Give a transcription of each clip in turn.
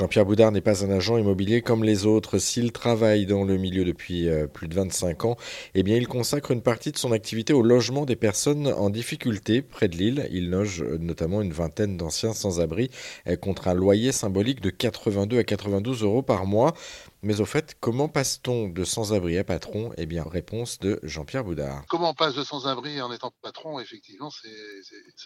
Jean-Pierre Boudard n'est pas un agent immobilier comme les autres. S'il travaille dans le milieu depuis euh, plus de 25 ans, eh bien, il consacre une partie de son activité au logement des personnes en difficulté près de l'île. Il loge euh, notamment une vingtaine d'anciens sans-abri contre un loyer symbolique de 82 à 92 euros par mois. Mais au fait, comment passe-t-on de sans-abri à patron? Eh bien, réponse de Jean-Pierre Boudard. Comment on passe de sans-abri en étant patron? Effectivement, c'est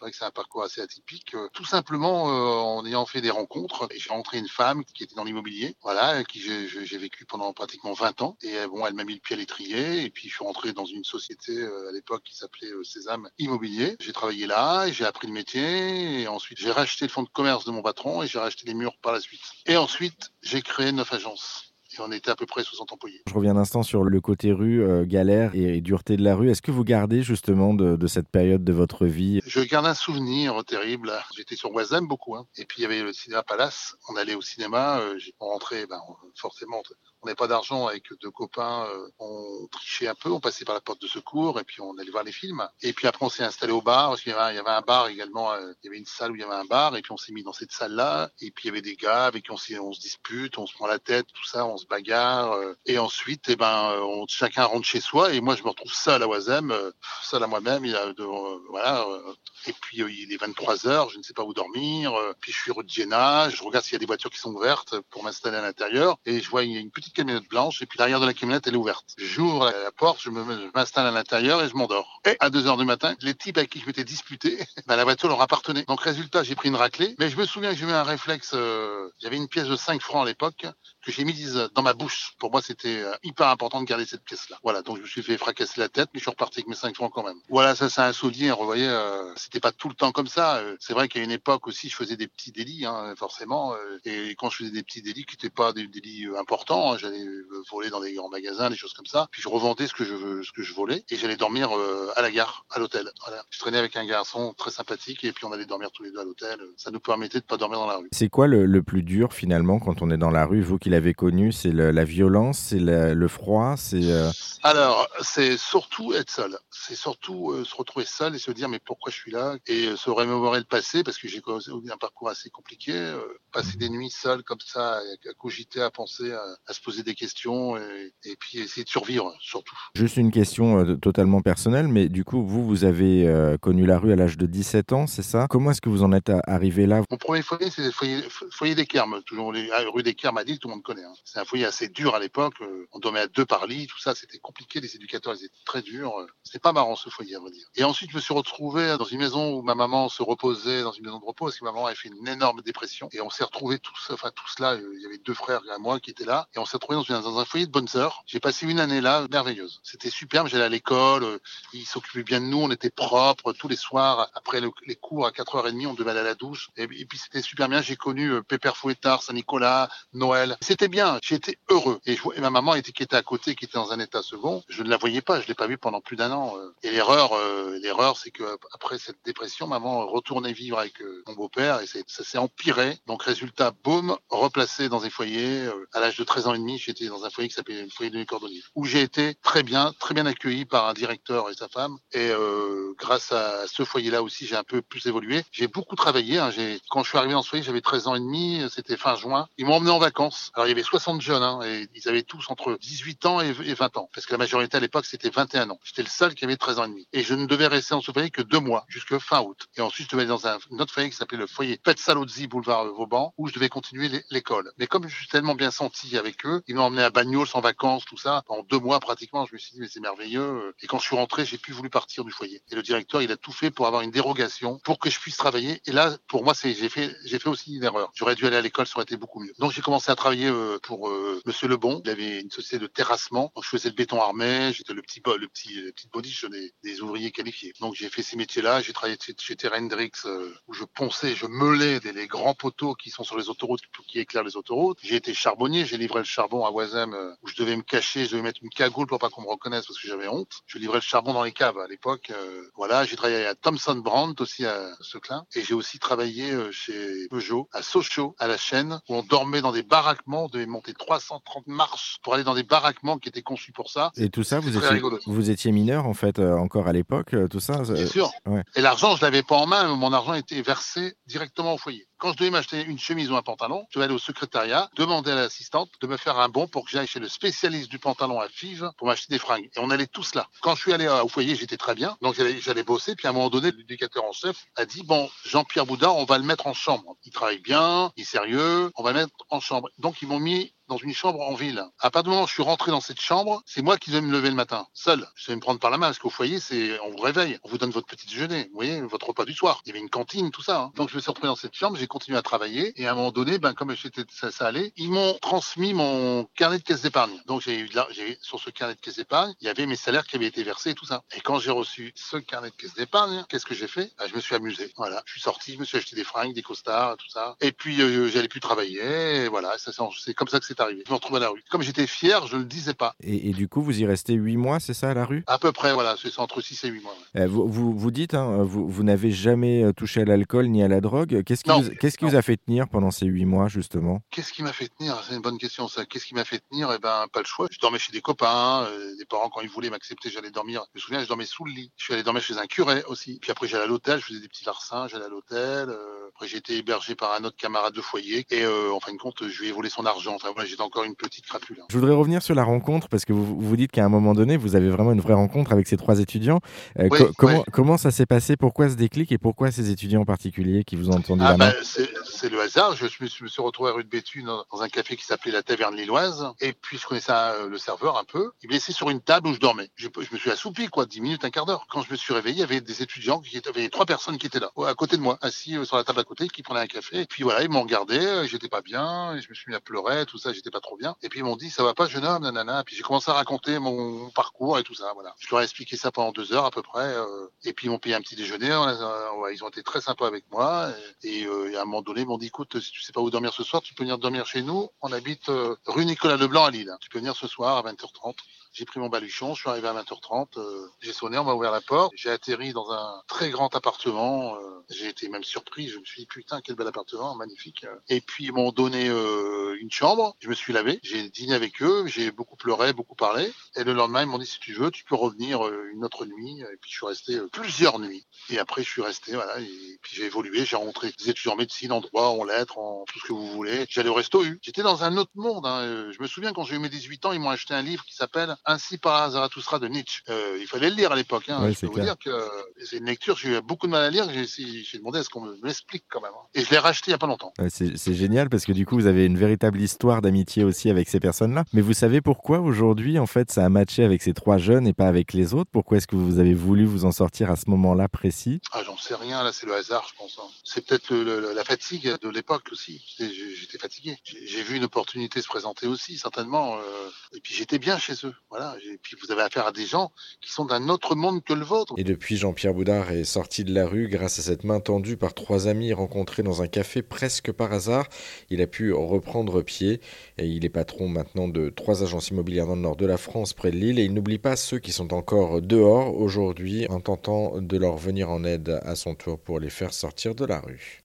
vrai que c'est un parcours assez atypique. Tout simplement euh, en ayant fait des rencontres. J'ai rencontré une femme qui était dans l'immobilier, voilà, avec qui j'ai vécu pendant pratiquement 20 ans. Et euh, bon, elle m'a mis le pied à l'étrier. Et puis, je suis rentré dans une société euh, à l'époque qui s'appelait Sésame Immobilier. J'ai travaillé là, j'ai appris le métier. Et ensuite, j'ai racheté le fonds de commerce de mon patron et j'ai racheté les murs par la suite. Et ensuite, j'ai créé neuf agences et on était à peu près 60 employés. Je reviens un instant sur le côté rue, euh, galère et, dureté de la rue. Est-ce que vous gardez justement de, cette période de votre vie? Je garde un souvenir terrible. J'étais sur Oisem beaucoup, hein. et puis il y avait le cinéma Palace. On allait au cinéma, euh, on rentrait, ben, forcément, on n'avait pas d'argent avec deux copains, euh, on trichait un peu, on passait par la porte de secours et puis on allait voir les films. Et puis après on s'est installé au bar parce qu'il y, avait un bar également, euh, il y avait une salle où il y avait un bar et puis on s'est mis dans cette salle-là. Et puis il y avait des gars avec qui on, on se dispute, on se prend la tête, tout ça, on se bagarre. Euh, et ensuite, eh ben, on, chacun rentre chez soi et moi je me retrouve seul à Oisem, seul à moi-même. Il a voilà. et puis il est 23 heures, je ne sais pas où dormir. puis je suis rue de je regarde s'il y a des voitures qui sont ouvertes pour m'installer à l'intérieur et je vois a une petite camionnette blanche et puis l'arrière de la camionnette elle est ouverte. J'ouvre la porte, je m'installe à l'intérieur et je m'endors. Et à 2 heures du matin, les types avec qui je m'étais disputé, ben, la voiture leur appartenait. Donc résultat, j'ai pris une raclée, mais je me souviens que j'ai eu un réflexe, euh, j'avais une pièce de 5 francs à l'époque que j'ai mise dans ma bouche. Pour moi, c'était euh, hyper important de garder cette pièce-là. Voilà, donc je me suis fait fracasser la tête, mais je suis reparti avec mes 5 francs quand même. Voilà, ça c'est un souvenir, vous voyez, euh, c'était pas tout le temps comme ça. c'est vrai qu'à une époque aussi, je faisais des petits délits, hein, forcément, et quand je faisais des petits délits qui n'étaient pas des délits importants, hein, j'allais voler dans des grands magasins, des choses comme ça. Puis je revendais ce que je, ce volais et j'allais dormir euh, à la gare, à l'hôtel. Voilà. Je traînais avec un garçon très sympathique et puis on allait dormir tous les deux à l'hôtel. Ça nous permettait de pas dormir dans la rue. C'est quoi le, plus dur finalement quand on est dans la rue Vous qui l'avez connu, c'est la violence, c'est le froid, c'est. Euh Alors c'est surtout être seul. C'est surtout euh, se retrouver seul et se dire mais pourquoi je suis là? Et se remémorer le passé parce que j'ai un parcours assez compliqué. passer des nuits seul comme ça, à, cogiter, à penser, à, à se poser des questions et, puis essayer de survivre surtout. Juste une question euh, totalement personnelle, mais du coup, vous, vous avez euh, connu la rue à l'âge de 17 ans, c'est ça? Comment est-ce que vous en êtes arrivé là? Mon premier foyer, c'est le foyer, foyer des Kermes, toujours les, ah, rue des Kermes à Lille, tout le monde connaît. Hein. C'est un foyer assez dur à l'époque, euh, on dormait à deux par lit, tout ça, c'était compliqué, les éducateurs, ils étaient très durs. C'était pas marrant ce foyer, à vrai dire. Et ensuite, je me suis retrouvé dans une maison où ma maman se reposait, dans une maison de repos, parce que ma maman avait fait une énorme dépression. Et on s'est retrouvés tous, enfin tous là, il y avait deux frères à moi qui étaient là, et on s'est retrouvés dans, dans un foyer de bonnes sœurs. J'ai passé une année là, merveilleuse. C'était superbe, j'allais à l'école, euh, ils s'occupaient bien de nous, on était propres tous les soirs. Après les cours à 4h30, on devait aller à la douche. Et, puis c'était super bien, j'ai connu euh, Pépère Fouettard, Saint-Nicolas, Noël. C'était bien, j'étais heureux. Et, ma maman était, qui était à côté, qui était dans un état second, je ne la voyais pas, je l'ai pas vue pendant plus d'un an. Euh. Et l'erreur, l'erreur, c'est que après cette dépression, maman retournait vivre avec mon beau-père et ça s'est empiré. Donc résultat, boum, replacé dans un foyer. à l'âge de 13 ans et demi, j'étais dans un foyer qui s'appelait le foyer de Cordonnier, où j'ai été très bien, très bien accueilli par un directeur et sa femme. Et euh, grâce à ce foyer-là aussi, j'ai un peu plus évolué. J'ai beaucoup travaillé. Hein. Quand je suis arrivé dans ce foyer, j'avais 13 ans et demi. C'était fin juin. Ils m'ont emmené en vacances. Alors il y avait 60 jeunes, hein, et ils avaient tous entre 18 ans et 20 ans, parce que la majorité à l'époque c'était 21 ans. J'étais le seul qui avait 13 ans et demi. Et je ne devais rester dans ce foyer que deux mois, jusque fin août. Et ensuite, je devais aller dans un, autre foyer qui s'appelait le foyer Salozzi, boulevard Vauban, où je devais continuer l'école. Mais comme je suis tellement bien senti avec eux, ils m'ont emmené à Bagnols en vacances, tout ça, en deux mois pratiquement. Je me suis dit mais c'est merveilleux. Et quand je suis rentré, j'ai plus voulu partir du foyer. Et le directeur, il a tout fait pour avoir une dérogation, pour que je puisse travailler. Et là, pour moi, j'ai fait j'ai fait aussi une erreur. J'aurais dû aller à l'école, ça aurait été beaucoup mieux. Donc j'ai commencé à travailler euh, pour euh, Monsieur Lebon. Il avait une société de terrassement. Donc, je faisais le béton armé, j'étais le petit le petit le petit body, je des, des ouvriers qualifiés. Donc j'ai fait ces métiers-là. J'ai travaillé chez Terra Hendrix euh, où je ponçais, je meulais les grands poteaux qui sont sur les autoroutes qui éclairent les autoroutes. J'ai été charbonnier, j'ai livré le charbon à Oisem où je devais me cacher, je devais mettre une cagoule pour pas qu'on me reconnaisse parce que j'avais honte. Je livrais le charbon dans les caves à l'époque. Euh, voilà, j'ai travaillé à Thomson Brandt aussi à Seclin et j'ai aussi travaillé euh, chez Peugeot à Sochaux à la chaîne où on dormait dans des baraquements, on devait monter 330 marches pour aller dans des baraquements qui étaient conçus pour ça. Et tout ça, vous étiez, vous étiez mineur en fait euh, encore à l'époque, euh, tout ça. Bien sûr. Ouais. Et l'argent, je l'avais pas en main. Mon argent était versé directement au foyer. Quand je devais m'acheter une chemise ou un pantalon, je devais aller au secrétariat, demander à l'assistante de me faire un bon pour que j'aille chez le spécialiste du pantalon à FIV pour m'acheter des fringues. Et on allait tous là. Quand je suis allé au foyer, j'étais très bien. Donc j'allais bosser. Puis à un moment donné, l'éducateur en chef a dit bon, Jean-Pierre Boudard, on va le mettre en chambre. Il travaille bien, il est sérieux, on va le mettre en chambre. Donc ils m'ont mis dans une chambre en ville. À partir du moment où je suis rentré dans cette chambre, c'est moi qui devais me lever le matin, seul. Je devais me prendre par la main parce qu'au foyer, c'est on vous réveille, on vous donne votre petit déjeuner, vous voyez, votre repas du soir. Il y avait une cantine, tout ça. Hein. Donc je me suis retrouvé dans cette chambre, j'ai continué à travailler et à un moment donné, ben comme ça, ça allait, ils m'ont transmis mon carnet de caisse d'épargne. Donc j'ai eu là, j'ai sur ce carnet de caisse d'épargne, il y avait mes salaires qui avaient été versés et tout ça. Et quand j'ai reçu ce carnet de caisse d'épargne, qu'est-ce que j'ai fait? Ben, Je me suis amusé. Voilà, je suis sorti, je me suis acheté des fringues, des costards, tout ça. Et puis euh, j'allais plus travailler. Voilà, c'est comme ça que c'est arrivé. Je me retrouve à la comme j'étais fier, je ne le disais pas. Et, du coup, vous y restez 8 mois, c'est ça, à la rue? À peu près, voilà, c'est entre 6 et 8 mois. Euh, vous, vous, vous, dites, hein, vous, vous n'avez jamais euh, touché à l'alcool ni à la drogue. Qu'est-ce qui, vous, qu'est-ce qui vous a fait tenir pendant ces 8 mois, justement? Qu'est-ce qui m'a fait tenir? C'est une bonne question, ça. Qu'est-ce qui m'a fait tenir? Eh ben, pas le choix. Je dormais chez des copains, euh, des parents, quand ils voulaient m'accepter, j'allais dormir. Je me souviens, je dormais sous le lit. Je suis allé dormir chez un curé aussi. Puis après, j'allais à l'hôtel, je faisais des petits larcins, j'allais à l'hôtel. après, j'ai été hébergé par un autre camarade de foyer. Et en fin de compte, je lui ai volé son argent. Enfin, voilà, j'étais encore une petite crapule. Je voudrais revenir sur la rencontre parce que vous, vous dites qu'à un moment donné, vous avez vraiment une vraie rencontre avec ces trois étudiants. Euh, comment, comment ça s'est passé? Pourquoi ce déclic et pourquoi ces étudiants en particulier qui vous ont entendu ah ben, C'est le hasard. Je, me, suis, retrouvé à rue de Béthune dans, un café qui s'appelait la Taverne Lilloise. Et puis, je connaissais euh, le serveur un peu. Il me laissait sur une table où je dormais. Je, me suis assoupi, quoi, 10 minutes, un quart d'heure. Quand je me suis réveillé, il y avait des étudiants, il y avait trois personnes qui étaient là, à côté de moi, assis euh, sur la table à côté, qui prenaient un café. Et puis voilà, ils m'ont regardé, j'étais pas bien, et je me suis mis à pleurer, tout ça, j'étais pas trop bien. Et puis ils m'ont dit, ça va pas, jeune homme, nanana. Puis j'ai commencé à raconter mon, parcours et tout ça. Voilà. Je leur ai expliqué ça pendant deux heures à peu près. Euh, et puis ils m'ont payé un petit déjeuner. ils ont été très sympas avec moi. Et, euh, à un moment donné, ils m'ont dit écoute, si tu sais pas où dormir ce soir, tu peux venir dormir chez nous. On habite euh, rue Nicolas Leblanc à Lille. Tu peux venir ce soir à 20h30. J'ai pris mon baluchon, je suis arrivé à 20h30, euh, j'ai sonné, on m'a ouvert la porte, j'ai atterri dans un très grand appartement, euh, j'ai été même surpris, je me suis dit putain quel bel appartement, magnifique. Et puis ils m'ont donné une chambre, je me suis lavé, j'ai dîné avec eux, j'ai beaucoup pleuré, beaucoup parlé, et le lendemain ils m'ont dit si tu veux, tu peux revenir une autre nuit, et puis je suis resté plusieurs nuits. Et après je suis resté, voilà, et puis j'ai évolué, j'ai rencontré des étudiants en médecine, en en lettres, en tout ce que vous voulez. J'allais au resto U. J'étais dans un autre monde. Hein. Je me souviens quand j'ai eu mes 18 ans, ils m'ont acheté un livre qui s'appelle ainsi par Zarathustra de Nietzsche. Euh, il fallait le lire à l'époque. Hein. je peux vous dire que c'est une lecture, j'ai eu beaucoup de mal à lire. J'ai demandé à ce qu'on me l'explique quand même. Hein. Et je l'ai racheté il n'y a pas longtemps. c'est génial parce que du coup, vous avez une véritable histoire d'amitié aussi avec ces personnes-là. Mais vous savez pourquoi aujourd'hui, en fait, ça a matché avec ces trois jeunes et pas avec les autres? Pourquoi est-ce que vous avez voulu vous en sortir à ce moment-là précis? Ah, j'en sais rien. Là, c'est le hasard, je pense. Hein. C'est peut-être la fatigue de l'époque aussi. J'étais fatigué. J'ai vu une opportunité se présenter aussi, certainement. Euh, et puis j'étais bien chez eux. Voilà. Et puis vous avez affaire à des gens qui sont d'un autre monde que le vôtre. Et depuis, Jean-Pierre Boudard est sorti de la rue grâce à cette main tendue par trois amis rencontrés dans un café presque par hasard. Il a pu reprendre pied et il est patron maintenant de trois agences immobilières dans le nord de la France, près de Lille. Et il n'oublie pas ceux qui sont encore dehors aujourd'hui en tentant de leur venir en aide à son tour pour les faire sortir de la rue.